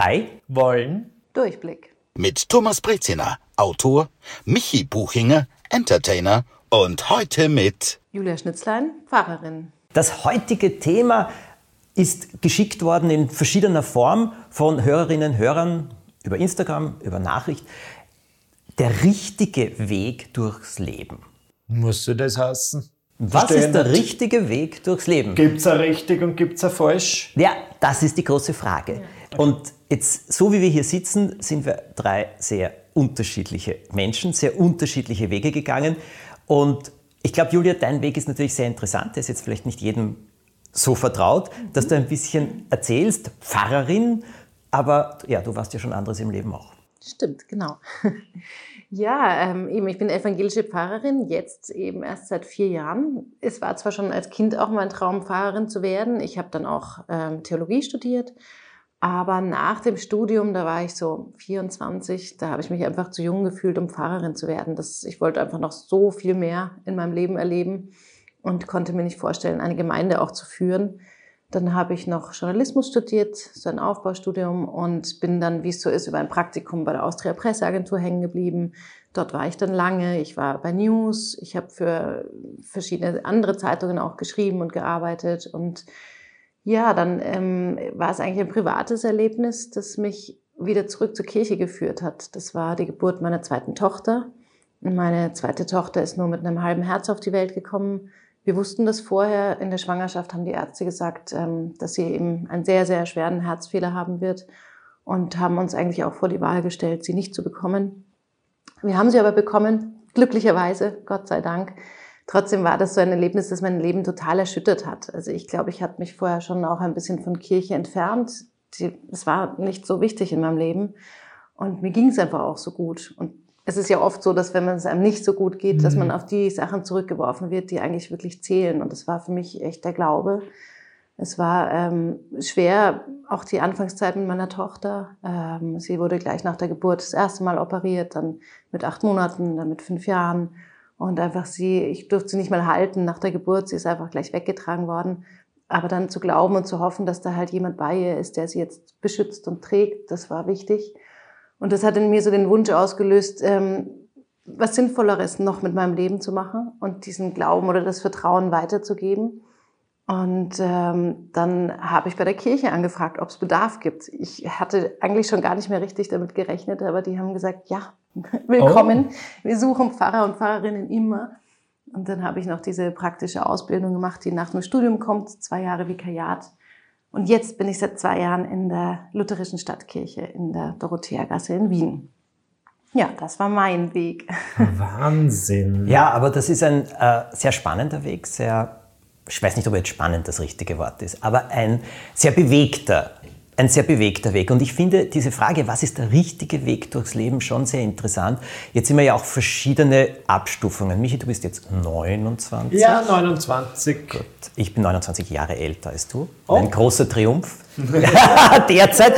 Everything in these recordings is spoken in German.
drei wollen Durchblick. Mit Thomas Breziner, Autor, Michi Buchinger, Entertainer und heute mit Julia Schnitzlein, Pfarrerin. Das heutige Thema ist geschickt worden in verschiedener Form von Hörerinnen und Hörern über Instagram, über Nachricht. Der richtige Weg durchs Leben. Musste das heißen? Was Verstehe ist der richtige Weg durchs Leben? Gibt's ein richtig und gibt's ein falsch? Ja, das ist die große Frage. Und jetzt, so wie wir hier sitzen, sind wir drei sehr unterschiedliche Menschen, sehr unterschiedliche Wege gegangen. Und ich glaube, Julia, dein Weg ist natürlich sehr interessant. Der ist jetzt vielleicht nicht jedem so vertraut, dass du ein bisschen erzählst, Pfarrerin, aber ja, du warst ja schon anderes im Leben auch. Stimmt, genau. Ja, ähm, eben, ich bin evangelische Pfarrerin, jetzt eben erst seit vier Jahren. Es war zwar schon als Kind auch mein Traum, Pfarrerin zu werden. Ich habe dann auch ähm, Theologie studiert, aber nach dem Studium, da war ich so 24, da habe ich mich einfach zu jung gefühlt, um Pfarrerin zu werden. Das, ich wollte einfach noch so viel mehr in meinem Leben erleben und konnte mir nicht vorstellen, eine Gemeinde auch zu führen. Dann habe ich noch Journalismus studiert, so ein Aufbaustudium und bin dann, wie es so ist, über ein Praktikum bei der Austria Presseagentur hängen geblieben. Dort war ich dann lange. Ich war bei News. Ich habe für verschiedene andere Zeitungen auch geschrieben und gearbeitet. Und ja, dann ähm, war es eigentlich ein privates Erlebnis, das mich wieder zurück zur Kirche geführt hat. Das war die Geburt meiner zweiten Tochter. Meine zweite Tochter ist nur mit einem halben Herz auf die Welt gekommen. Wir wussten das vorher. In der Schwangerschaft haben die Ärzte gesagt, ähm, dass sie eben einen sehr, sehr schweren Herzfehler haben wird und haben uns eigentlich auch vor die Wahl gestellt, sie nicht zu bekommen. Wir haben sie aber bekommen, glücklicherweise, Gott sei Dank. Trotzdem war das so ein Erlebnis, das mein Leben total erschüttert hat. Also ich glaube, ich hatte mich vorher schon auch ein bisschen von Kirche entfernt. Es war nicht so wichtig in meinem Leben. Und mir ging es einfach auch so gut. Und es ist ja oft so, dass wenn es einem nicht so gut geht, mhm. dass man auf die Sachen zurückgeworfen wird, die eigentlich wirklich zählen. Und das war für mich echt der Glaube. Es war ähm, schwer, auch die Anfangszeit mit meiner Tochter. Ähm, sie wurde gleich nach der Geburt das erste Mal operiert, dann mit acht Monaten, dann mit fünf Jahren. Und einfach sie, ich durfte sie nicht mal halten nach der Geburt, sie ist einfach gleich weggetragen worden. Aber dann zu glauben und zu hoffen, dass da halt jemand bei ihr ist, der sie jetzt beschützt und trägt, das war wichtig. Und das hat in mir so den Wunsch ausgelöst, ähm, was Sinnvolleres noch mit meinem Leben zu machen und diesen Glauben oder das Vertrauen weiterzugeben. Und ähm, dann habe ich bei der Kirche angefragt, ob es Bedarf gibt. Ich hatte eigentlich schon gar nicht mehr richtig damit gerechnet, aber die haben gesagt, ja, willkommen. Oh. Wir suchen Pfarrer und Pfarrerinnen immer. Und dann habe ich noch diese praktische Ausbildung gemacht, die nach dem Studium kommt, zwei Jahre Vikariat. Und jetzt bin ich seit zwei Jahren in der lutherischen Stadtkirche in der Dorotheagasse in Wien. Ja, das war mein Weg. Wahnsinn. Ja, aber das ist ein äh, sehr spannender Weg, sehr, ich weiß nicht, ob jetzt spannend das richtige Wort ist, aber ein sehr bewegter ein sehr bewegter Weg. Und ich finde diese Frage, was ist der richtige Weg durchs Leben, schon sehr interessant. Jetzt sind wir ja auch verschiedene Abstufungen. Michi, du bist jetzt 29. Ja, 29. Gut. Ich bin 29 Jahre älter als du. Oh. Ein großer Triumph. Derzeit.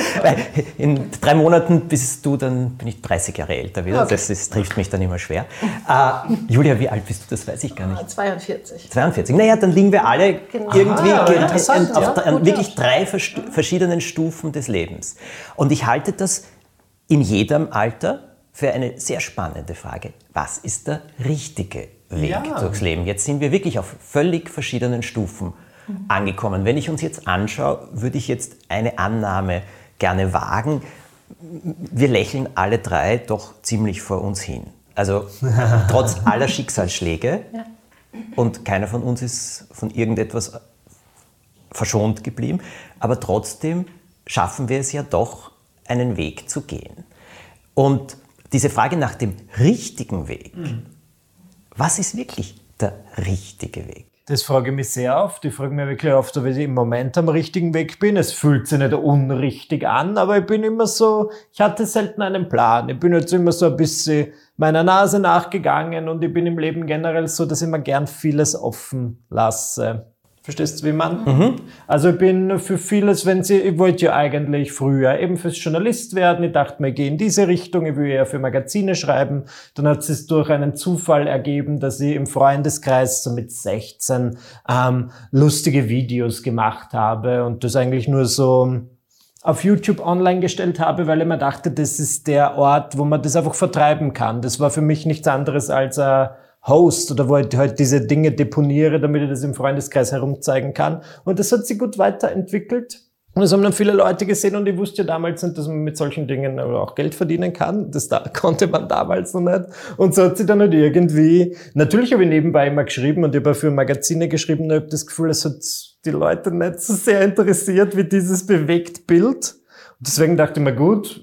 In drei Monaten bist du, dann bin ich 30 Jahre älter wieder. Okay. Das ist, trifft mich dann immer schwer. Uh, Julia, wie alt bist du? Das weiß ich gar nicht. 42. 42. Naja, dann liegen wir alle genau. irgendwie ah, ja, auf, ja. an wirklich drei verschiedenen Stufen des Lebens. Und ich halte das in jedem Alter für eine sehr spannende Frage. Was ist der richtige Weg ja. durchs Leben? Jetzt sind wir wirklich auf völlig verschiedenen Stufen angekommen. Wenn ich uns jetzt anschaue, würde ich jetzt eine Annahme gerne wagen. Wir lächeln alle drei doch ziemlich vor uns hin. Also trotz aller Schicksalsschläge ja. und keiner von uns ist von irgendetwas verschont geblieben, aber trotzdem schaffen wir es ja doch, einen Weg zu gehen. Und diese Frage nach dem richtigen Weg, mhm. was ist wirklich der richtige Weg? Das frage ich mich sehr oft. Ich frage mich wirklich oft, ob ich im Moment am richtigen Weg bin. Es fühlt sich nicht unrichtig an, aber ich bin immer so, ich hatte selten einen Plan. Ich bin jetzt immer so ein bisschen meiner Nase nachgegangen und ich bin im Leben generell so, dass ich mir gern vieles offen lasse. Verstehst du, wie man? Mhm. Also ich bin für vieles, wenn sie, ich wollte ja eigentlich früher eben fürs Journalist werden. Ich dachte mir, ich gehe in diese Richtung, ich will ja für Magazine schreiben. Dann hat es durch einen Zufall ergeben, dass ich im Freundeskreis so mit 16 ähm, lustige Videos gemacht habe und das eigentlich nur so auf YouTube online gestellt habe, weil ich mir dachte, das ist der Ort, wo man das einfach vertreiben kann. Das war für mich nichts anderes als ein Host oder wo ich halt diese Dinge deponiere, damit ich das im Freundeskreis herumzeigen kann. Und das hat sich gut weiterentwickelt. Und das haben dann viele Leute gesehen und ich wusste ja damals nicht, dass man mit solchen Dingen auch Geld verdienen kann. Das da, konnte man damals noch nicht. Und so hat sie dann halt irgendwie, natürlich habe ich nebenbei immer geschrieben und ich habe für Magazine geschrieben und ich habe das Gefühl, es hat die Leute nicht so sehr interessiert wie dieses bewegt Bild. Und deswegen dachte ich mir, gut,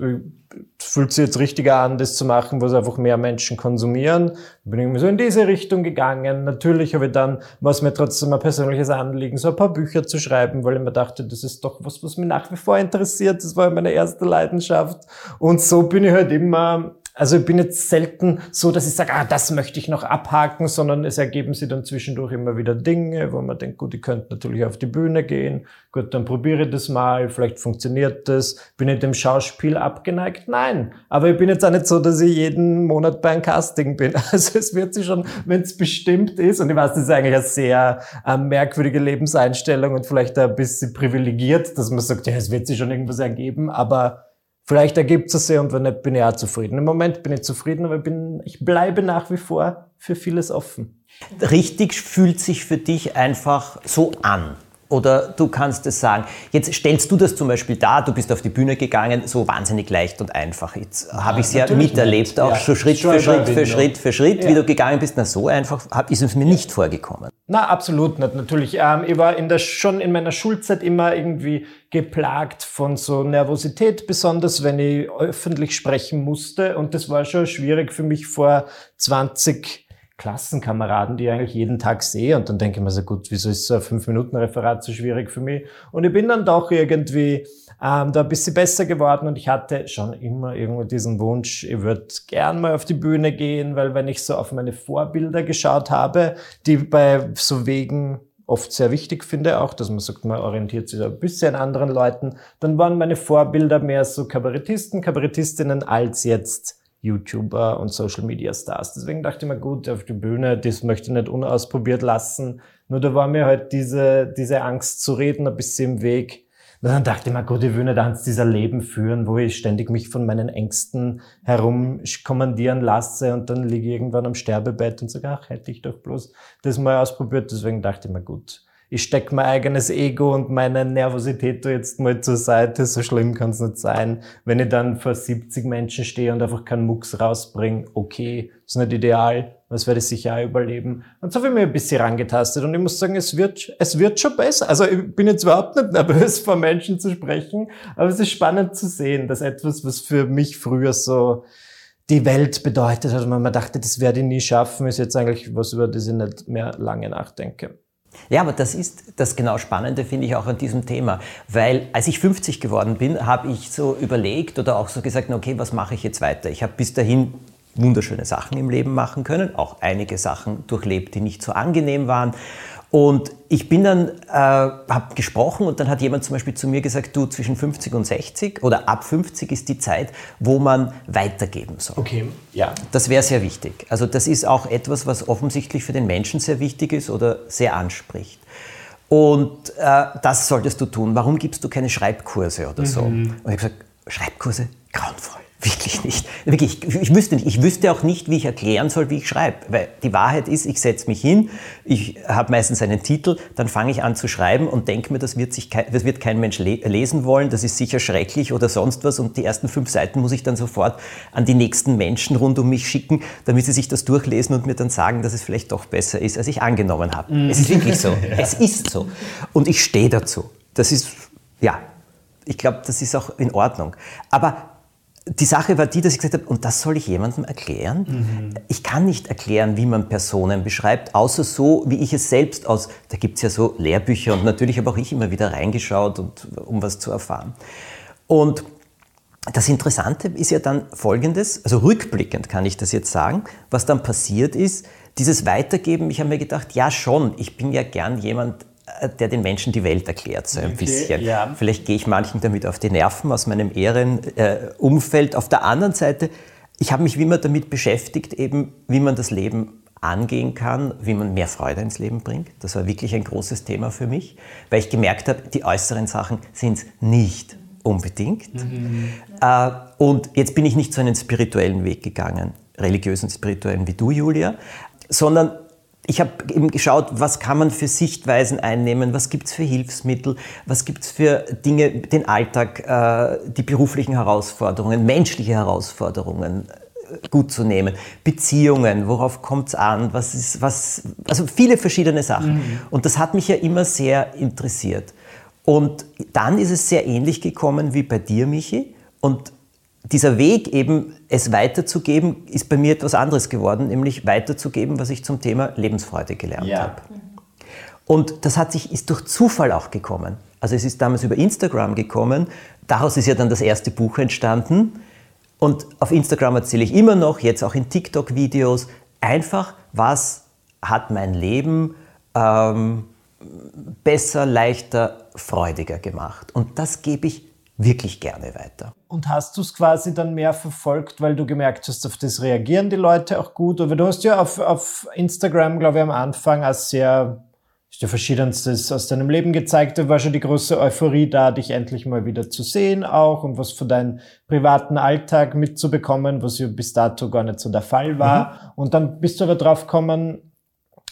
fühlt sich jetzt richtiger an, das zu machen, wo es einfach mehr Menschen konsumieren. Bin irgendwie so in diese Richtung gegangen. Natürlich habe ich dann, was mir trotzdem ein persönliches Anliegen, so ein paar Bücher zu schreiben, weil ich mir dachte, das ist doch was, was mich nach wie vor interessiert. Das war meine erste Leidenschaft. Und so bin ich halt immer also ich bin jetzt selten so, dass ich sage, ah, das möchte ich noch abhaken, sondern es ergeben sich dann zwischendurch immer wieder Dinge, wo man denkt, gut, ich könnte natürlich auf die Bühne gehen, gut, dann probiere ich das mal, vielleicht funktioniert das. Bin ich dem Schauspiel abgeneigt? Nein. Aber ich bin jetzt auch nicht so, dass ich jeden Monat bei einem Casting bin. Also es wird sich schon, wenn es bestimmt ist, und ich weiß, das ist eigentlich eine sehr äh, merkwürdige Lebenseinstellung und vielleicht ein bisschen privilegiert, dass man sagt, ja, es wird sich schon irgendwas ergeben, aber Vielleicht ergibt es sich und wenn nicht, bin ich auch zufrieden. Im Moment bin ich zufrieden, aber ich, bin, ich bleibe nach wie vor für vieles offen. Richtig fühlt sich für dich einfach so an. Oder du kannst es sagen. Jetzt stellst du das zum Beispiel dar, du bist auf die Bühne gegangen, so wahnsinnig leicht und einfach. Jetzt habe ich es ja miterlebt, nicht. auch ja, so Schritt für Schritt für Schritt für Schritt, ja. wie du gegangen bist. Na, so einfach ist es mir nicht vorgekommen. Na, absolut nicht, natürlich. Ähm, ich war in der, schon in meiner Schulzeit immer irgendwie geplagt von so Nervosität, besonders wenn ich öffentlich sprechen musste. Und das war schon schwierig für mich vor 20 Klassenkameraden, die ich eigentlich jeden Tag sehe. Und dann denke ich mir so, gut, wieso ist so ein Fünf-Minuten-Referat so schwierig für mich? Und ich bin dann doch irgendwie ähm, da ein bisschen besser geworden und ich hatte schon immer irgendwo diesen Wunsch, ich würde gern mal auf die Bühne gehen, weil wenn ich so auf meine Vorbilder geschaut habe, die bei so Wegen oft sehr wichtig finde, auch, dass man sagt, man orientiert sich ein bisschen an anderen Leuten, dann waren meine Vorbilder mehr so Kabarettisten, Kabarettistinnen als jetzt YouTuber und Social Media Stars. Deswegen dachte ich mir, gut, auf die Bühne, das möchte ich nicht unausprobiert lassen. Nur da war mir halt diese, diese Angst zu reden ein bisschen im Weg. Und dann dachte ich mir, gut, ich will nicht eins dieser Leben führen, wo ich ständig mich von meinen Ängsten herum kommandieren lasse und dann liege ich irgendwann am Sterbebett und sage, ach, hätte ich doch bloß das mal ausprobiert. Deswegen dachte ich mir, gut, ich stecke mein eigenes Ego und meine Nervosität jetzt mal zur Seite. So schlimm kann es nicht sein. Wenn ich dann vor 70 Menschen stehe und einfach keinen Mucks rausbringe, okay, ist nicht ideal, das werde ich sicher auch überleben. Und so habe ich mir ein bisschen rangetastet und ich muss sagen, es wird, es wird schon besser. Also ich bin jetzt überhaupt nicht nervös, vor Menschen zu sprechen, aber es ist spannend zu sehen, dass etwas, was für mich früher so die Welt bedeutet hat, und man dachte, das werde ich nie schaffen, ist jetzt eigentlich was, über das ich nicht mehr lange nachdenke. Ja, aber das ist das genau Spannende, finde ich auch an diesem Thema. Weil als ich 50 geworden bin, habe ich so überlegt oder auch so gesagt, okay, was mache ich jetzt weiter? Ich habe bis dahin wunderschöne Sachen im Leben machen können, auch einige Sachen durchlebt, die nicht so angenehm waren. Und ich bin dann, äh, habe gesprochen und dann hat jemand zum Beispiel zu mir gesagt, du zwischen 50 und 60 oder ab 50 ist die Zeit, wo man weitergeben soll. Okay, ja. Das wäre sehr wichtig. Also das ist auch etwas, was offensichtlich für den Menschen sehr wichtig ist oder sehr anspricht. Und äh, das solltest du tun. Warum gibst du keine Schreibkurse oder so? Mhm. Und ich habe gesagt, Schreibkurse, grauenvoll. Wirklich nicht. Wirklich, ich wüsste nicht. Ich wüsste auch nicht, wie ich erklären soll, wie ich schreibe. Weil die Wahrheit ist, ich setze mich hin, ich habe meistens einen Titel, dann fange ich an zu schreiben und denke mir, das wird, sich kein, das wird kein Mensch lesen wollen, das ist sicher schrecklich oder sonst was. Und die ersten fünf Seiten muss ich dann sofort an die nächsten Menschen rund um mich schicken, damit sie sich das durchlesen und mir dann sagen, dass es vielleicht doch besser ist, als ich angenommen habe. Mm. Es ist wirklich so. ja. Es ist so. Und ich stehe dazu. Das ist, ja, ich glaube, das ist auch in Ordnung. Aber die Sache war die, dass ich gesagt habe, und das soll ich jemandem erklären? Mhm. Ich kann nicht erklären, wie man Personen beschreibt, außer so, wie ich es selbst aus, da gibt es ja so Lehrbücher und natürlich habe auch ich immer wieder reingeschaut, und, um was zu erfahren. Und das Interessante ist ja dann folgendes, also rückblickend kann ich das jetzt sagen, was dann passiert ist, dieses Weitergeben, ich habe mir gedacht, ja schon, ich bin ja gern jemand, der den Menschen die Welt erklärt, so ein okay, bisschen. Ja. Vielleicht gehe ich manchen damit auf die Nerven aus meinem Ehrenumfeld. Äh, auf der anderen Seite, ich habe mich wie immer damit beschäftigt, eben wie man das Leben angehen kann, wie man mehr Freude ins Leben bringt. Das war wirklich ein großes Thema für mich, weil ich gemerkt habe, die äußeren Sachen sind es nicht. unbedingt. Mhm. Äh, und jetzt bin ich nicht so einen spirituellen Weg gegangen, religiösen, spirituellen wie du, Julia, sondern ich habe eben geschaut, was kann man für Sichtweisen einnehmen, was gibt es für Hilfsmittel, was gibt es für Dinge, den Alltag, äh, die beruflichen Herausforderungen, menschliche Herausforderungen äh, gut zu nehmen, Beziehungen, worauf kommt es an, was ist, was, also viele verschiedene Sachen. Mhm. Und das hat mich ja immer sehr interessiert. Und dann ist es sehr ähnlich gekommen wie bei dir, Michi. Und dieser Weg eben, es weiterzugeben, ist bei mir etwas anderes geworden, nämlich weiterzugeben, was ich zum Thema Lebensfreude gelernt ja. habe. Und das hat sich, ist durch Zufall auch gekommen. Also es ist damals über Instagram gekommen. Daraus ist ja dann das erste Buch entstanden. Und auf Instagram erzähle ich immer noch, jetzt auch in TikTok-Videos, einfach, was hat mein Leben ähm, besser, leichter, freudiger gemacht. Und das gebe ich wirklich gerne weiter. Und hast du es quasi dann mehr verfolgt, weil du gemerkt hast, auf das reagieren die Leute auch gut? Oder du hast ja auf, auf Instagram, glaube ich, am Anfang als sehr ist dir verschiedenstes aus deinem Leben gezeigt. Da war schon die große Euphorie da, dich endlich mal wieder zu sehen auch und was von deinem privaten Alltag mitzubekommen, was ja bis dato gar nicht so der Fall war. Mhm. Und dann bist du aber drauf gekommen,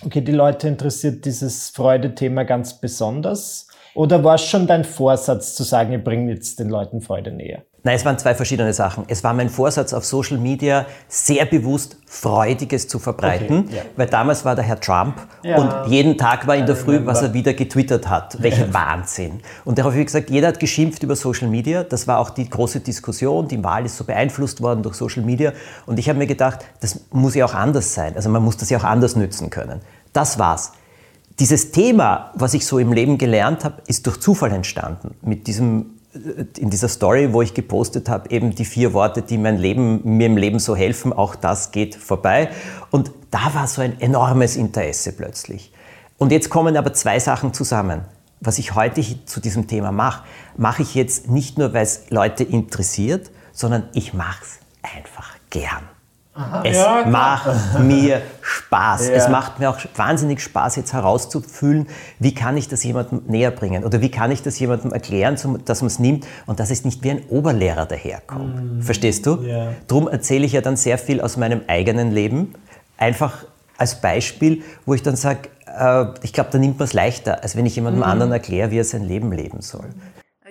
okay, die Leute interessiert dieses Freude-Thema ganz besonders. Oder war es schon dein Vorsatz zu sagen, ich bringe jetzt den Leuten Freude näher? Nein, es waren zwei verschiedene Sachen. Es war mein Vorsatz auf Social Media, sehr bewusst Freudiges zu verbreiten, okay, ja. weil damals war der Herr Trump ja. und jeden Tag war in der Früh, was er wieder getwittert hat. Welcher. Wahnsinn. Und darauf habe ich gesagt, jeder hat geschimpft über Social Media. Das war auch die große Diskussion. Die Wahl ist so beeinflusst worden durch Social Media. Und ich habe mir gedacht, das muss ja auch anders sein. Also man muss das ja auch anders nützen können. Das war's. Dieses Thema, was ich so im Leben gelernt habe, ist durch Zufall entstanden. Mit diesem, äh, in dieser Story, wo ich gepostet habe, eben die vier Worte, die mein Leben, mir im Leben so helfen, auch das geht vorbei. Und da war so ein enormes Interesse plötzlich. Und jetzt kommen aber zwei Sachen zusammen. Was ich heute zu diesem Thema mache, mache ich jetzt nicht nur, weil es Leute interessiert, sondern ich mache es einfach gern. Aha, es ja, macht mir Spaß. Ja. Es macht mir auch wahnsinnig Spaß, jetzt herauszufühlen, wie kann ich das jemandem näher bringen oder wie kann ich das jemandem erklären, dass man es nimmt und dass es nicht wie ein Oberlehrer daherkommt. Mm. Verstehst du? Ja. Drum erzähle ich ja dann sehr viel aus meinem eigenen Leben, einfach als Beispiel, wo ich dann sage, äh, ich glaube, da nimmt man es leichter, als wenn ich jemandem mm. anderen erkläre, wie er sein Leben leben soll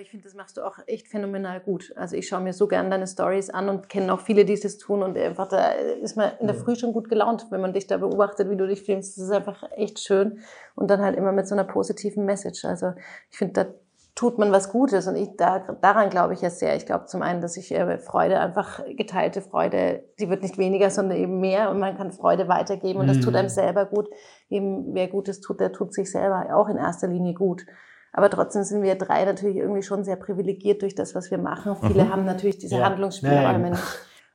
ich finde, das machst du auch echt phänomenal gut. Also ich schaue mir so gerne deine Stories an und kenne auch viele, die es tun und einfach da ist man in der Früh schon gut gelaunt, wenn man dich da beobachtet, wie du dich filmst. Das ist einfach echt schön und dann halt immer mit so einer positiven Message. Also ich finde, da tut man was Gutes und ich da, daran glaube ich ja sehr. Ich glaube zum einen, dass ich äh, Freude einfach geteilte Freude, die wird nicht weniger, sondern eben mehr und man kann Freude weitergeben und das tut einem mhm. selber gut. Eben wer Gutes tut, der tut sich selber auch in erster Linie gut. Aber trotzdem sind wir drei natürlich irgendwie schon sehr privilegiert durch das, was wir machen. Viele mhm. haben natürlich diese ja. Handlungsspielräume nicht.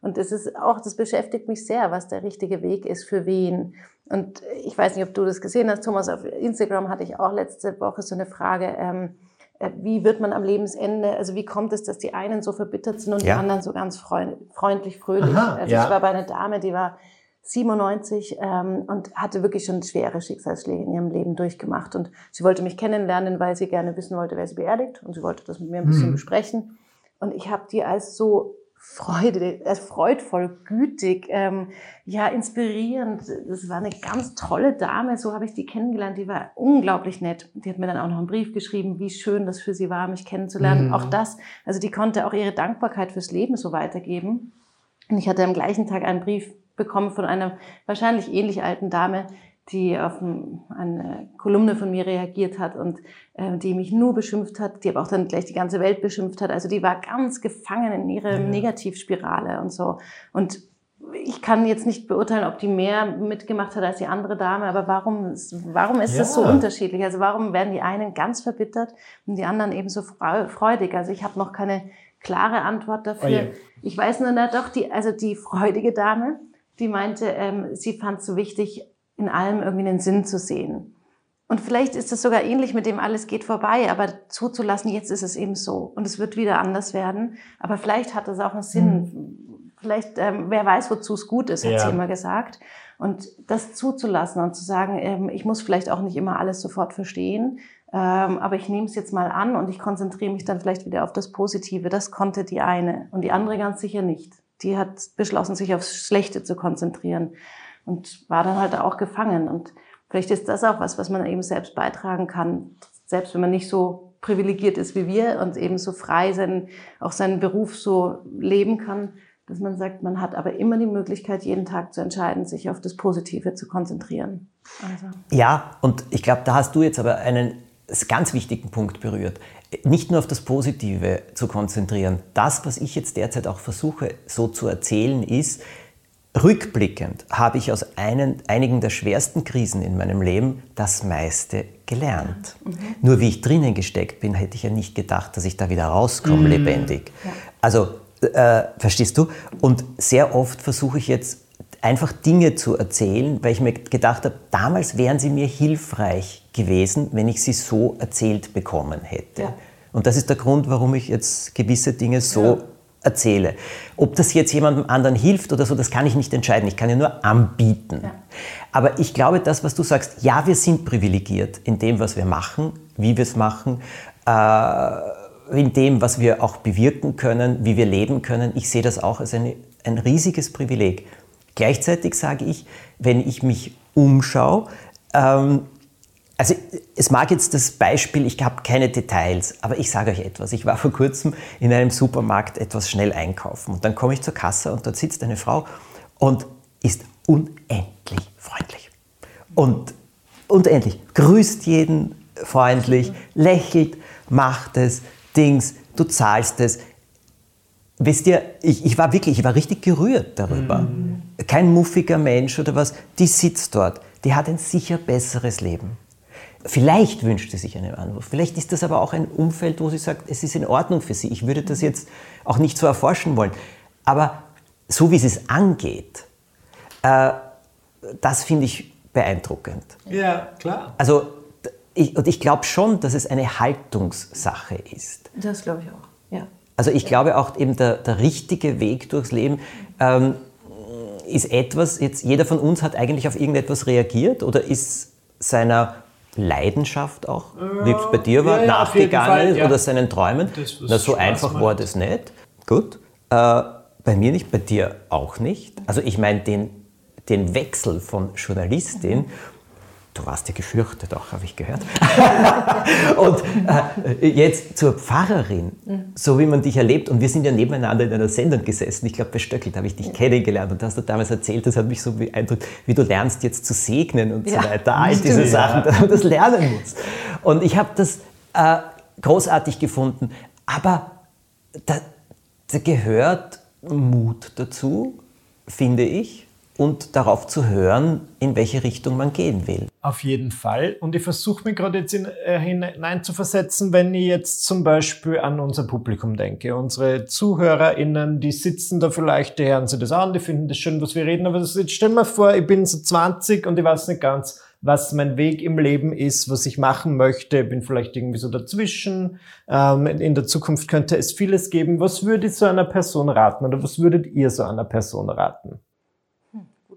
Und das ist auch, das beschäftigt mich sehr, was der richtige Weg ist für wen. Und ich weiß nicht, ob du das gesehen hast, Thomas, auf Instagram hatte ich auch letzte Woche so eine Frage, ähm, äh, wie wird man am Lebensende, also wie kommt es, dass die einen so verbittert sind und ja. die anderen so ganz freundlich, fröhlich? Aha, also ja. ich war bei einer Dame, die war 97 ähm, und hatte wirklich schon schwere Schicksalsschläge in ihrem Leben durchgemacht. Und sie wollte mich kennenlernen, weil sie gerne wissen wollte, wer sie beerdigt. Und sie wollte das mit mir ein bisschen mhm. besprechen. Und ich habe die als so Freude, als freudvoll, gütig, ähm, ja, inspirierend. Das war eine ganz tolle Dame, so habe ich die kennengelernt. Die war unglaublich nett. Die hat mir dann auch noch einen Brief geschrieben, wie schön das für sie war, mich kennenzulernen. Mhm. Auch das, also die konnte auch ihre Dankbarkeit fürs Leben so weitergeben. Und ich hatte am gleichen Tag einen Brief bekommen von einer wahrscheinlich ähnlich alten Dame, die auf eine Kolumne von mir reagiert hat und äh, die mich nur beschimpft hat, die aber auch dann gleich die ganze Welt beschimpft hat. Also die war ganz gefangen in ihrer. Negativspirale und so. Und ich kann jetzt nicht beurteilen, ob die mehr mitgemacht hat als die andere Dame, aber warum, warum ist ja. das so unterschiedlich? Also warum werden die einen ganz verbittert und die anderen eben so freudig? Also ich habe noch keine klare Antwort dafür. Oh ja. Ich weiß nur, na doch, die, also die freudige Dame, die meinte, ähm, sie fand es so wichtig, in allem irgendwie einen Sinn zu sehen. Und vielleicht ist es sogar ähnlich mit dem alles geht vorbei, aber zuzulassen, jetzt ist es eben so und es wird wieder anders werden. Aber vielleicht hat es auch einen Sinn. Mhm. Vielleicht, ähm, wer weiß, wozu es gut ist, hat ja. sie immer gesagt. Und das zuzulassen und zu sagen, ähm, ich muss vielleicht auch nicht immer alles sofort verstehen, ähm, aber ich nehme es jetzt mal an und ich konzentriere mich dann vielleicht wieder auf das Positive. Das konnte die eine und die andere ganz sicher nicht. Die hat beschlossen, sich aufs Schlechte zu konzentrieren und war dann halt auch gefangen. Und vielleicht ist das auch was, was man eben selbst beitragen kann, selbst wenn man nicht so privilegiert ist wie wir und eben so frei sein, auch seinen Beruf so leben kann, dass man sagt, man hat aber immer die Möglichkeit, jeden Tag zu entscheiden, sich auf das Positive zu konzentrieren. Also. Ja, und ich glaube, da hast du jetzt aber einen ganz wichtigen Punkt berührt. Nicht nur auf das Positive zu konzentrieren. Das, was ich jetzt derzeit auch versuche so zu erzählen, ist, rückblickend habe ich aus einen, einigen der schwersten Krisen in meinem Leben das meiste gelernt. Mhm. Nur wie ich drinnen gesteckt bin, hätte ich ja nicht gedacht, dass ich da wieder rauskomme, mhm. lebendig. Ja. Also, äh, verstehst du? Und sehr oft versuche ich jetzt einfach Dinge zu erzählen, weil ich mir gedacht habe, damals wären sie mir hilfreich gewesen, wenn ich sie so erzählt bekommen hätte. Ja. Und das ist der Grund, warum ich jetzt gewisse Dinge so ja. erzähle. Ob das jetzt jemandem anderen hilft oder so, das kann ich nicht entscheiden. Ich kann ja nur anbieten. Ja. Aber ich glaube, das, was du sagst, ja, wir sind privilegiert in dem, was wir machen, wie wir es machen, äh, in dem, was wir auch bewirken können, wie wir leben können. Ich sehe das auch als eine, ein riesiges Privileg. Gleichzeitig sage ich, wenn ich mich umschaue, ähm, also es mag jetzt das Beispiel, ich habe keine Details, aber ich sage euch etwas. Ich war vor kurzem in einem Supermarkt etwas schnell einkaufen und dann komme ich zur Kasse und dort sitzt eine Frau und ist unendlich freundlich. Und unendlich. Grüßt jeden freundlich, lächelt, macht es, Dings, du zahlst es. Wisst ihr, ich, ich war wirklich, ich war richtig gerührt darüber. Mhm. Kein muffiger Mensch oder was, die sitzt dort, die hat ein sicher besseres Leben. Vielleicht wünscht sie sich einen Anruf. Vielleicht ist das aber auch ein Umfeld, wo sie sagt, es ist in Ordnung für sie. Ich würde das jetzt auch nicht so erforschen wollen. Aber so wie sie es angeht, äh, das finde ich beeindruckend. Ja, klar. Also, ich, und ich glaube schon, dass es eine Haltungssache ist. Das glaube ich auch, ja. Also ich glaube auch eben der, der richtige Weg durchs Leben ähm, ist etwas, jetzt jeder von uns hat eigentlich auf irgendetwas reagiert oder ist seiner Leidenschaft auch, ja, wie es bei dir war, ja, nachgegangen Fall, ja. oder seinen Träumen. Das, Na, so einfach macht. war das nicht. Gut. Äh, bei mir nicht, bei dir auch nicht. Also ich meine, den, den Wechsel von Journalistin mhm. Du warst ja gefürchtet auch, habe ich gehört. und äh, jetzt zur Pfarrerin, mhm. so wie man dich erlebt. Und wir sind ja nebeneinander in einer Sendung gesessen. Ich glaube, bei Stöckelt habe ich dich kennengelernt. Und da hast du damals erzählt, das hat mich so beeindruckt, wie du lernst jetzt zu segnen und ja, so weiter. All diese Sachen, dass man das lernen muss. Und ich habe das äh, großartig gefunden. Aber da, da gehört Mut dazu, finde ich und darauf zu hören, in welche Richtung man gehen will. Auf jeden Fall. Und ich versuche mich gerade jetzt in, äh, hineinzuversetzen, wenn ich jetzt zum Beispiel an unser Publikum denke. Unsere ZuhörerInnen, die sitzen da vielleicht, die hören sich das an, die finden das schön, was wir reden. Aber jetzt stell mir vor, ich bin so 20 und ich weiß nicht ganz, was mein Weg im Leben ist, was ich machen möchte. Ich bin vielleicht irgendwie so dazwischen. Ähm, in der Zukunft könnte es vieles geben. Was würde ich so einer Person raten oder was würdet ihr so einer Person raten?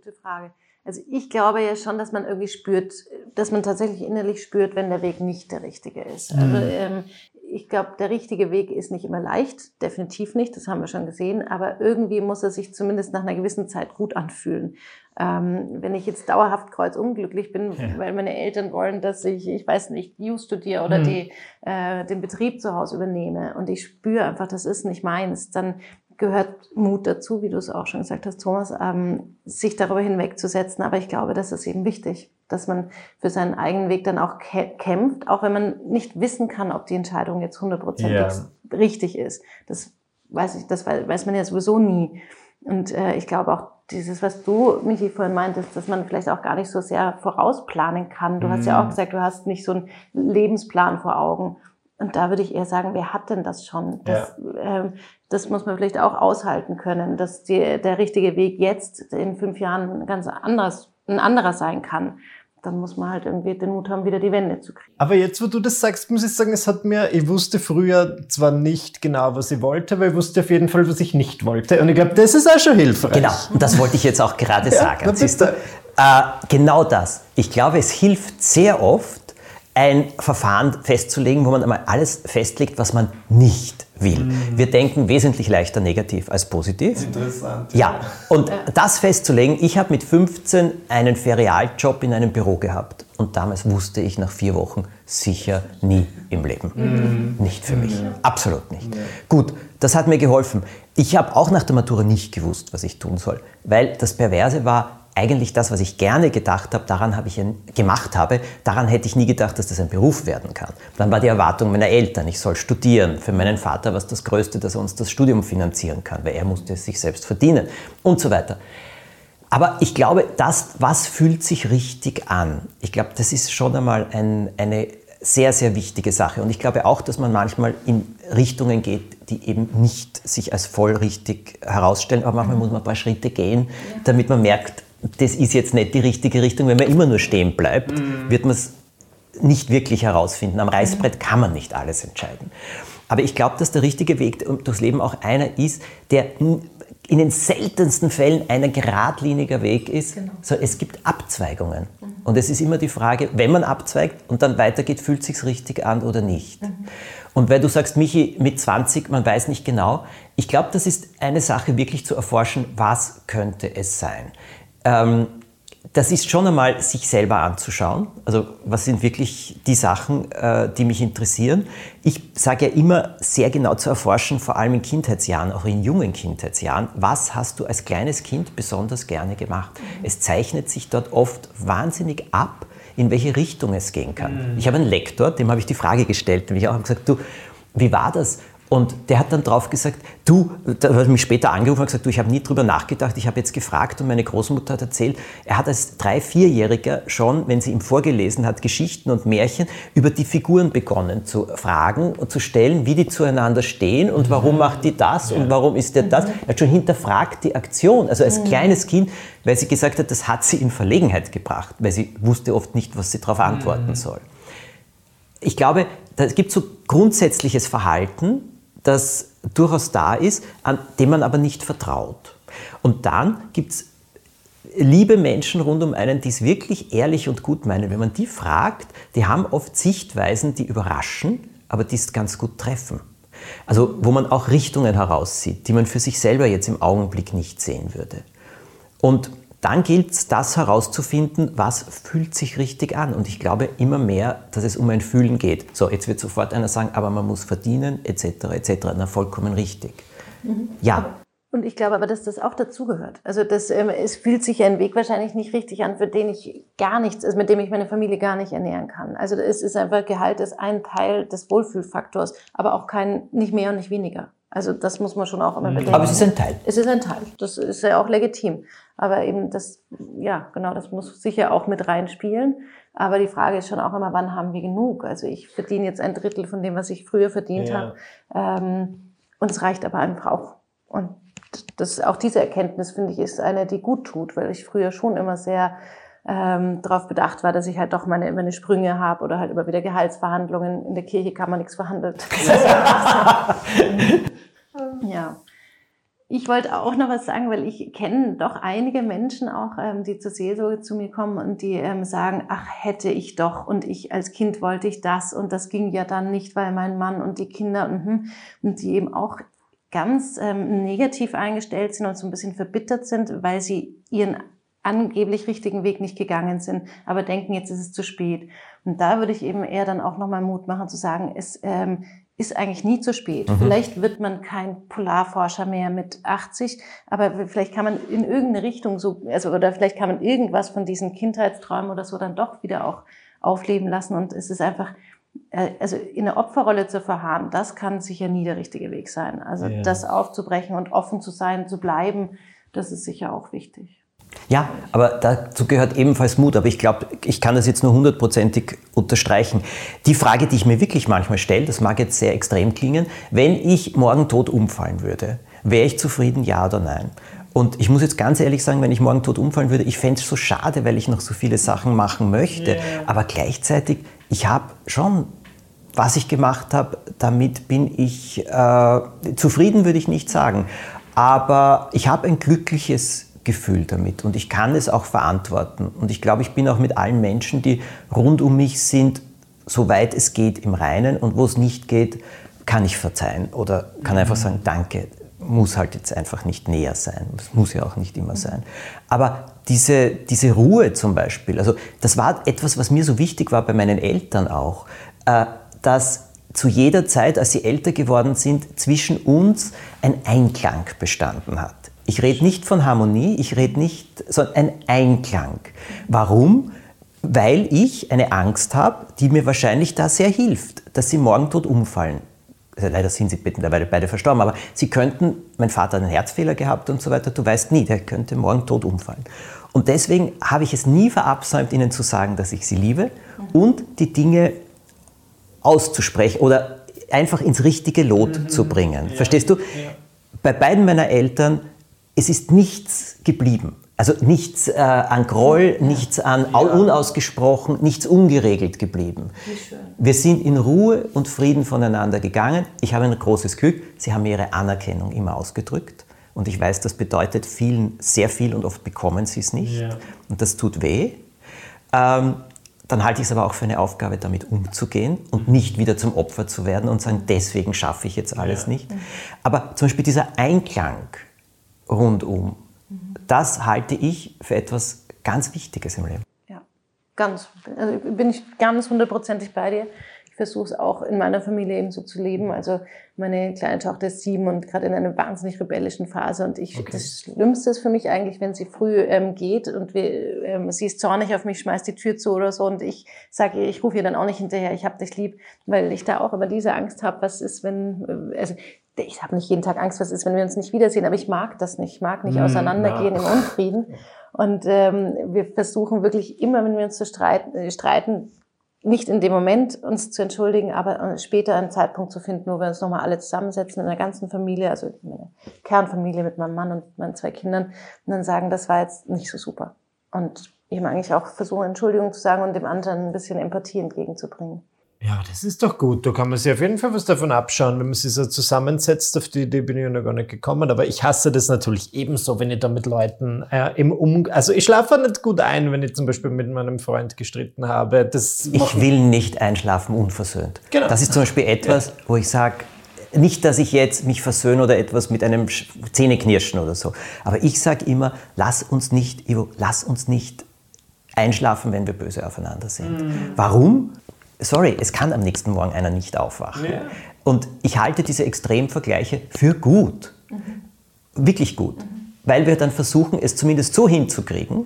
Gute Frage. Also ich glaube ja schon, dass man irgendwie spürt, dass man tatsächlich innerlich spürt, wenn der Weg nicht der richtige ist. Also, mhm. Also ähm, ich glaube, der richtige Weg ist nicht immer leicht, definitiv nicht, das haben wir schon gesehen, aber irgendwie muss er sich zumindest nach einer gewissen Zeit gut anfühlen. Ähm, wenn ich jetzt dauerhaft kreuzunglücklich bin, ja. weil meine Eltern wollen, dass ich, ich weiß nicht, Jus studiere oder mhm. die, äh, den Betrieb zu Hause übernehme und ich spüre einfach, das ist nicht meins, dann gehört Mut dazu, wie du es auch schon gesagt hast, Thomas, ähm, sich darüber hinwegzusetzen. Aber ich glaube, das ist eben wichtig, dass man für seinen eigenen Weg dann auch kämpft, auch wenn man nicht wissen kann, ob die Entscheidung jetzt hundertprozentig ja. richtig ist. Das weiß ich, das weiß man ja sowieso nie. Und äh, ich glaube auch dieses, was du, Michi, vorhin meintest, dass man vielleicht auch gar nicht so sehr vorausplanen kann. Du mhm. hast ja auch mhm. gesagt, du hast nicht so einen Lebensplan vor Augen. Und da würde ich eher sagen, wer hat denn das schon? Das, ja. ähm, das muss man vielleicht auch aushalten können, dass die, der richtige Weg jetzt in fünf Jahren ganz anders, ein anderer sein kann. Dann muss man halt irgendwie den Mut haben, wieder die Wende zu kriegen. Aber jetzt, wo du das sagst, muss ich sagen, es hat mir, ich wusste früher zwar nicht genau, was ich wollte, aber ich wusste auf jeden Fall, was ich nicht wollte. Und ich glaube, das ist auch schon hilfreich. Genau, und das wollte ich jetzt auch gerade sagen. Ja, siehst du? Äh, genau das. Ich glaube, es hilft sehr oft, ein Verfahren festzulegen, wo man einmal alles festlegt, was man nicht will. Mhm. Wir denken wesentlich leichter negativ als positiv. Interessant. Ja, und das festzulegen, ich habe mit 15 einen Ferialjob in einem Büro gehabt und damals wusste ich nach vier Wochen sicher nie im Leben. Mhm. Nicht für mich, mhm. absolut nicht. Gut, das hat mir geholfen. Ich habe auch nach der Matura nicht gewusst, was ich tun soll, weil das Perverse war, eigentlich das, was ich gerne gedacht habe, daran habe ich gemacht habe, daran hätte ich nie gedacht, dass das ein Beruf werden kann. Dann war die Erwartung meiner Eltern, ich soll studieren. Für meinen Vater war es das Größte, dass er uns das Studium finanzieren kann, weil er musste es sich selbst verdienen und so weiter. Aber ich glaube, das, was fühlt sich richtig an? Ich glaube, das ist schon einmal ein, eine sehr, sehr wichtige Sache. Und ich glaube auch, dass man manchmal in Richtungen geht, die eben nicht sich als voll richtig herausstellen, aber manchmal muss man ein paar Schritte gehen, damit man merkt, das ist jetzt nicht die richtige Richtung. Wenn man immer nur stehen bleibt, mhm. wird man es nicht wirklich herausfinden. Am Reißbrett kann man nicht alles entscheiden. Aber ich glaube, dass der richtige Weg durchs Leben auch einer ist, der in den seltensten Fällen ein geradliniger Weg ist. Genau. So, es gibt Abzweigungen. Mhm. Und es ist immer die Frage, wenn man abzweigt und dann weitergeht, fühlt es sich richtig an oder nicht. Mhm. Und weil du sagst, Michi, mit 20, man weiß nicht genau, ich glaube, das ist eine Sache, wirklich zu erforschen, was könnte es sein. Ähm, das ist schon einmal, sich selber anzuschauen. Also was sind wirklich die Sachen, äh, die mich interessieren. Ich sage ja immer, sehr genau zu erforschen, vor allem in Kindheitsjahren, auch in jungen Kindheitsjahren, was hast du als kleines Kind besonders gerne gemacht. Es zeichnet sich dort oft wahnsinnig ab, in welche Richtung es gehen kann. Mhm. Ich habe einen Lektor, dem habe ich die Frage gestellt, und ich auch gesagt, du, wie war das? Und der hat dann drauf gesagt, du, da hat mich später angerufen und gesagt, du, ich habe nie drüber nachgedacht, ich habe jetzt gefragt und meine Großmutter hat erzählt, er hat als drei-, vierjähriger schon, wenn sie ihm vorgelesen hat, Geschichten und Märchen über die Figuren begonnen zu fragen und zu stellen, wie die zueinander stehen und warum macht die das und warum ist der das. Er hat schon hinterfragt die Aktion, also als mhm. kleines Kind, weil sie gesagt hat, das hat sie in Verlegenheit gebracht, weil sie wusste oft nicht, was sie darauf antworten mhm. soll. Ich glaube, da gibt so grundsätzliches Verhalten, das durchaus da ist, an dem man aber nicht vertraut. Und dann gibt es liebe Menschen rund um einen, die es wirklich ehrlich und gut meinen. Wenn man die fragt, die haben oft Sichtweisen, die überraschen, aber die es ganz gut treffen. Also wo man auch Richtungen heraussieht, die man für sich selber jetzt im Augenblick nicht sehen würde. Und dann gilt es, das herauszufinden, was fühlt sich richtig an. Und ich glaube immer mehr, dass es um ein Fühlen geht. So, jetzt wird sofort einer sagen, aber man muss verdienen, etc., etc. Na, vollkommen richtig. Mhm. Ja. Und ich glaube aber, dass das auch dazugehört. Also das, ähm, es fühlt sich ein Weg wahrscheinlich nicht richtig an, für den ich gar nichts, also mit dem ich meine Familie gar nicht ernähren kann. Also es ist einfach, Gehalt ist ein Teil des Wohlfühlfaktors, aber auch kein, nicht mehr und nicht weniger. Also das muss man schon auch immer bedenken. Aber es ist ein Teil. Es ist ein Teil. Das ist ja auch legitim. Aber eben das, ja, genau, das muss sicher auch mit reinspielen. Aber die Frage ist schon auch immer, wann haben wir genug? Also ich verdiene jetzt ein Drittel von dem, was ich früher verdient ja. habe. Ähm, und es reicht aber einfach auch. Und das, auch diese Erkenntnis, finde ich, ist eine, die gut tut, weil ich früher schon immer sehr ähm, darauf bedacht war, dass ich halt doch meine, meine Sprünge habe oder halt immer wieder Gehaltsverhandlungen. In der Kirche kann man nichts verhandelt. ja. Ich wollte auch noch was sagen, weil ich kenne doch einige Menschen auch, ähm, die zur Seelsorge zu mir kommen und die ähm, sagen, ach, hätte ich doch und ich als Kind wollte ich das und das ging ja dann nicht, weil mein Mann und die Kinder und, hm, und die eben auch ganz ähm, negativ eingestellt sind und so ein bisschen verbittert sind, weil sie ihren angeblich richtigen Weg nicht gegangen sind, aber denken, jetzt ist es zu spät. Und da würde ich eben eher dann auch nochmal Mut machen zu sagen, es ähm, ist eigentlich nie zu spät. Mhm. Vielleicht wird man kein Polarforscher mehr mit 80, aber vielleicht kann man in irgendeine Richtung so, also oder vielleicht kann man irgendwas von diesen Kindheitsträumen oder so dann doch wieder auch aufleben lassen. Und es ist einfach, äh, also in eine Opferrolle zu verharren, das kann sicher nie der richtige Weg sein. Also ja. das aufzubrechen und offen zu sein, zu bleiben, das ist sicher auch wichtig. Ja, aber dazu gehört ebenfalls Mut. Aber ich glaube, ich kann das jetzt nur hundertprozentig unterstreichen. Die Frage, die ich mir wirklich manchmal stelle, das mag jetzt sehr extrem klingen, wenn ich morgen tot umfallen würde, wäre ich zufrieden, ja oder nein? Und ich muss jetzt ganz ehrlich sagen, wenn ich morgen tot umfallen würde, ich fände es so schade, weil ich noch so viele Sachen machen möchte. Yeah. Aber gleichzeitig, ich habe schon, was ich gemacht habe, damit bin ich äh, zufrieden, würde ich nicht sagen. Aber ich habe ein glückliches Gefühl damit und ich kann es auch verantworten. Und ich glaube, ich bin auch mit allen Menschen, die rund um mich sind, soweit es geht, im Reinen und wo es nicht geht, kann ich verzeihen oder kann einfach sagen, danke, muss halt jetzt einfach nicht näher sein. Das muss ja auch nicht immer sein. Aber diese, diese Ruhe zum Beispiel, also das war etwas, was mir so wichtig war bei meinen Eltern auch, äh, dass zu jeder Zeit, als sie älter geworden sind, zwischen uns ein Einklang bestanden hat. Ich rede nicht von Harmonie, ich rede nicht, sondern ein Einklang. Warum? Weil ich eine Angst habe, die mir wahrscheinlich da sehr hilft, dass sie morgen tot umfallen. Also leider sind sie mittlerweile beide verstorben, aber sie könnten, mein Vater hat einen Herzfehler gehabt und so weiter, du weißt nie, der könnte morgen tot umfallen. Und deswegen habe ich es nie verabsäumt, ihnen zu sagen, dass ich sie liebe und die Dinge auszusprechen oder einfach ins richtige Lot mhm. zu bringen. Ja. Verstehst du? Ja. Bei beiden meiner Eltern, es ist nichts geblieben. Also nichts äh, an Groll, ja. nichts an ja. unausgesprochen, nichts ungeregelt geblieben. Wir sind in Ruhe und Frieden voneinander gegangen. Ich habe ein großes Glück. Sie haben ihre Anerkennung immer ausgedrückt. Und ich weiß, das bedeutet vielen sehr viel und oft bekommen sie es nicht. Ja. Und das tut weh. Ähm, dann halte ich es aber auch für eine Aufgabe, damit umzugehen und nicht wieder zum Opfer zu werden und sagen, deswegen schaffe ich jetzt alles ja. nicht. Aber zum Beispiel dieser Einklang rundum, mhm. das halte ich für etwas ganz Wichtiges im Leben. Ja, ganz. Also bin ich ganz hundertprozentig bei dir ich versuche es auch in meiner Familie eben so zu leben. Also meine kleine Tochter ist sieben und gerade in einer wahnsinnig rebellischen Phase. Und ich, okay. das Schlimmste ist für mich eigentlich, wenn sie früh ähm, geht und wir, ähm, sie ist zornig auf mich, schmeißt die Tür zu oder so. Und ich sage ihr, ich rufe ihr dann auch nicht hinterher, ich habe dich lieb, weil ich da auch immer diese Angst habe, was ist, wenn, äh, also ich habe nicht jeden Tag Angst, was ist, wenn wir uns nicht wiedersehen, aber ich mag das nicht. Ich mag nicht mm, auseinandergehen ja. im Unfrieden. Und ähm, wir versuchen wirklich immer, wenn wir uns so streiten, äh, streiten nicht in dem Moment uns zu entschuldigen, aber äh, später einen Zeitpunkt zu finden, wo wir uns nochmal alle zusammensetzen in der ganzen Familie, also meine Kernfamilie mit meinem Mann und meinen zwei Kindern, und dann sagen, das war jetzt nicht so super. Und eben eigentlich auch versuchen, Entschuldigung zu sagen und dem anderen ein bisschen Empathie entgegenzubringen. Ja, das ist doch gut. Da kann man sich auf jeden Fall was davon abschauen, wenn man sich so zusammensetzt. Auf die Idee bin ich noch gar nicht gekommen. Aber ich hasse das natürlich ebenso, wenn ich da mit Leuten äh, im Um... Also ich schlafe nicht gut ein, wenn ich zum Beispiel mit meinem Freund gestritten habe. Das ich will nicht einschlafen unversöhnt. Genau. Das ist zum Beispiel etwas, ja. wo ich sage, nicht, dass ich jetzt mich versöhne oder etwas mit einem Zähneknirschen oder so. Aber ich sage immer, lass uns nicht, Ivo, lass uns nicht einschlafen, wenn wir böse aufeinander sind. Mhm. Warum? Sorry, es kann am nächsten Morgen einer nicht aufwachen. Ja. Und ich halte diese Extremvergleiche für gut. Mhm. Wirklich gut. Mhm. Weil wir dann versuchen, es zumindest so hinzukriegen,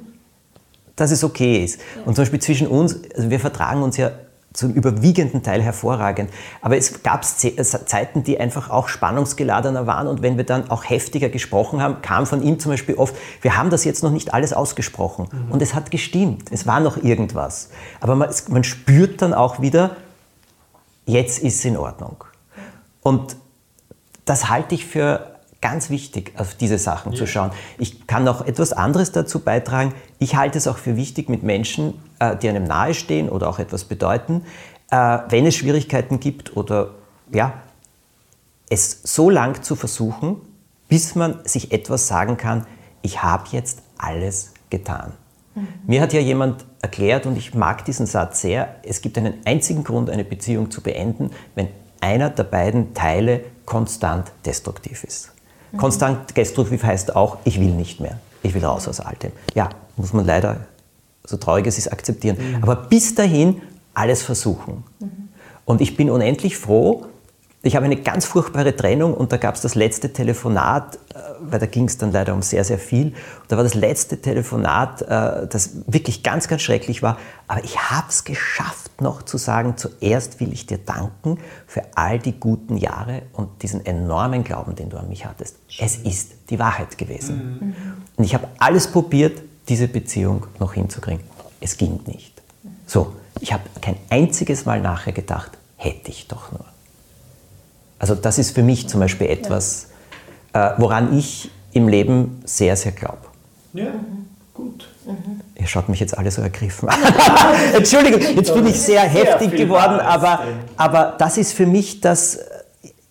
dass es okay ist. Ja. Und zum Beispiel zwischen uns, also wir vertragen uns ja zum überwiegenden Teil hervorragend. Aber es gab äh, Zeiten, die einfach auch spannungsgeladener waren und wenn wir dann auch heftiger gesprochen haben, kam von ihm zum Beispiel oft, wir haben das jetzt noch nicht alles ausgesprochen. Mhm. Und es hat gestimmt, es war noch irgendwas. Aber man, man spürt dann auch wieder, jetzt ist es in Ordnung. Und das halte ich für ganz wichtig, auf diese Sachen ja. zu schauen. Ich kann noch etwas anderes dazu beitragen. Ich halte es auch für wichtig, mit Menschen, äh, die einem nahestehen oder auch etwas bedeuten, äh, wenn es Schwierigkeiten gibt oder ja, es so lang zu versuchen, bis man sich etwas sagen kann, ich habe jetzt alles getan. Mhm. Mir hat ja jemand erklärt, und ich mag diesen Satz sehr, es gibt einen einzigen Grund, eine Beziehung zu beenden, wenn einer der beiden Teile konstant destruktiv ist. Konstant destruktiv heißt auch, ich will nicht mehr. Ich will raus aus all dem. Ja, muss man leider, so traurig es ist, akzeptieren. Mhm. Aber bis dahin alles versuchen. Mhm. Und ich bin unendlich froh, ich habe eine ganz furchtbare Trennung und da gab es das letzte Telefonat, äh, weil da ging es dann leider um sehr, sehr viel. Und da war das letzte Telefonat, äh, das wirklich ganz, ganz schrecklich war. Aber ich habe es geschafft, noch zu sagen, zuerst will ich dir danken für all die guten Jahre und diesen enormen Glauben, den du an mich hattest. Es ist die Wahrheit gewesen. Mhm. Und ich habe alles probiert, diese Beziehung noch hinzukriegen. Es ging nicht. So, ich habe kein einziges Mal nachher gedacht, hätte ich doch nur. Also das ist für mich zum Beispiel etwas, äh, woran ich im Leben sehr, sehr glaube. Ja, gut. Mhm. Ihr schaut mich jetzt alle so ergriffen an. Entschuldigung, jetzt bin ich sehr heftig geworden, aber, aber das ist für mich das,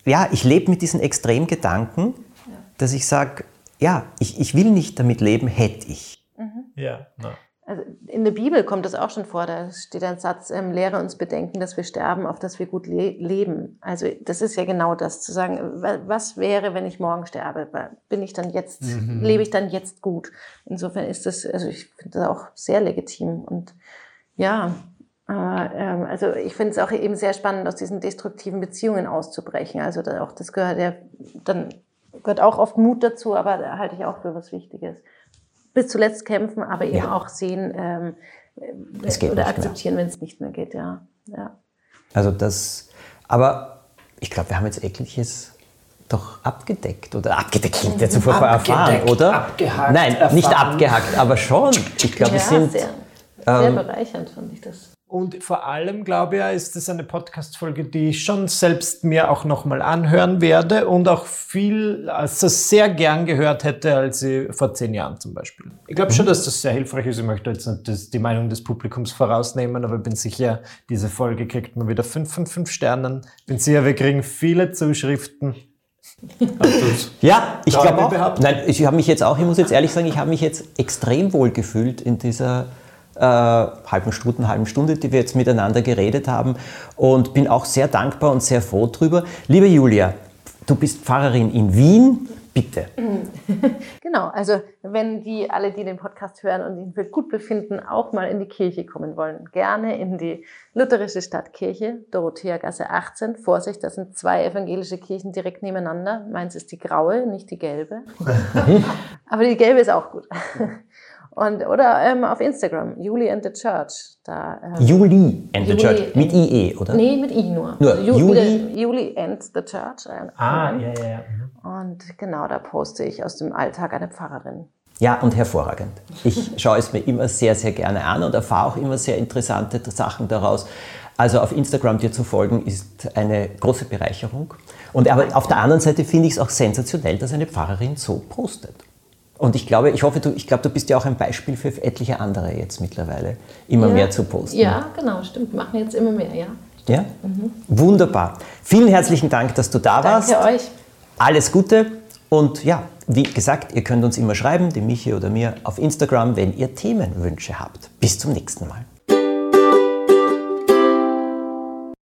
ja, ich lebe mit diesen Extremgedanken, dass ich sage, ja, ich, ich will nicht damit leben, hätte ich. Mhm. Ja, na. Also in der Bibel kommt das auch schon vor, da steht ein Satz, ähm, lehre uns bedenken, dass wir sterben, auf dass wir gut le leben. Also das ist ja genau das, zu sagen, was wäre, wenn ich morgen sterbe? Bin ich dann jetzt, mhm. lebe ich dann jetzt gut? Insofern ist das, also ich finde das auch sehr legitim und ja, äh, ähm, also ich finde es auch eben sehr spannend, aus diesen destruktiven Beziehungen auszubrechen. Also auch das gehört ja dann gehört auch oft Mut dazu, aber da halte ich auch für was Wichtiges bis zuletzt kämpfen, aber eben ja. auch sehen ähm, oder akzeptieren, wenn es nicht mehr geht. Ja. ja. Also das, aber ich glaube, wir haben jetzt etliches doch abgedeckt oder abgedeckt klingt jetzt sofort erfahren, oder? Abgehakt. Nein, erfahren. nicht abgehakt, aber schon. Ich glaube, ja, wir sind sehr, sehr ähm, bereichernd, fand ich das. Und vor allem, glaube ich, ist es eine Podcast-Folge, die ich schon selbst mir auch nochmal anhören werde und auch viel, also sehr gern gehört hätte, als ich vor zehn Jahren zum Beispiel. Ich glaube schon, mhm. dass das sehr hilfreich ist. Ich möchte jetzt nicht das, die Meinung des Publikums vorausnehmen, aber ich bin sicher, diese Folge kriegt man wieder fünf von fünf Sternen. Bin sicher, wir kriegen viele Zuschriften. ja, ich glaube auch. Nein, ich habe mich jetzt auch, ich muss jetzt ehrlich sagen, ich habe mich jetzt extrem wohl gefühlt in dieser äh, halben Stunde, halben Stunde, die wir jetzt miteinander geredet haben und bin auch sehr dankbar und sehr froh drüber. Liebe Julia, du bist Pfarrerin in Wien. Bitte. Genau, also wenn die alle, die den Podcast hören und ihn für gut befinden, auch mal in die Kirche kommen wollen, gerne in die lutherische Stadtkirche, Dorotheagasse 18. Vorsicht, das sind zwei evangelische Kirchen direkt nebeneinander. Meins ist die graue, nicht die gelbe. Aber die gelbe ist auch gut. Und, oder ähm, auf Instagram, Juli and the Church. Da, ähm, Juli and the Juli Church, mit IE, oder? Nee, mit I nur. Nur also Juli? Juli and the Church. Äh, ah, ja, ja, ja. Und genau, da poste ich aus dem Alltag eine Pfarrerin. Ja, und hervorragend. Ich schaue es mir immer sehr, sehr gerne an und erfahre auch immer sehr interessante Sachen daraus. Also auf Instagram dir zu folgen, ist eine große Bereicherung. Und aber auf der anderen Seite finde ich es auch sensationell, dass eine Pfarrerin so postet. Und ich glaube, ich hoffe, du, ich glaube, du bist ja auch ein Beispiel für etliche andere jetzt mittlerweile, immer ja. mehr zu posten. Ja, genau, stimmt. Machen jetzt immer mehr, ja. Ja? Mhm. Wunderbar. Vielen herzlichen Dank, dass du da Danke warst. Danke euch. Alles Gute und ja, wie gesagt, ihr könnt uns immer schreiben, dem Michi oder mir, auf Instagram, wenn ihr Themenwünsche habt. Bis zum nächsten Mal.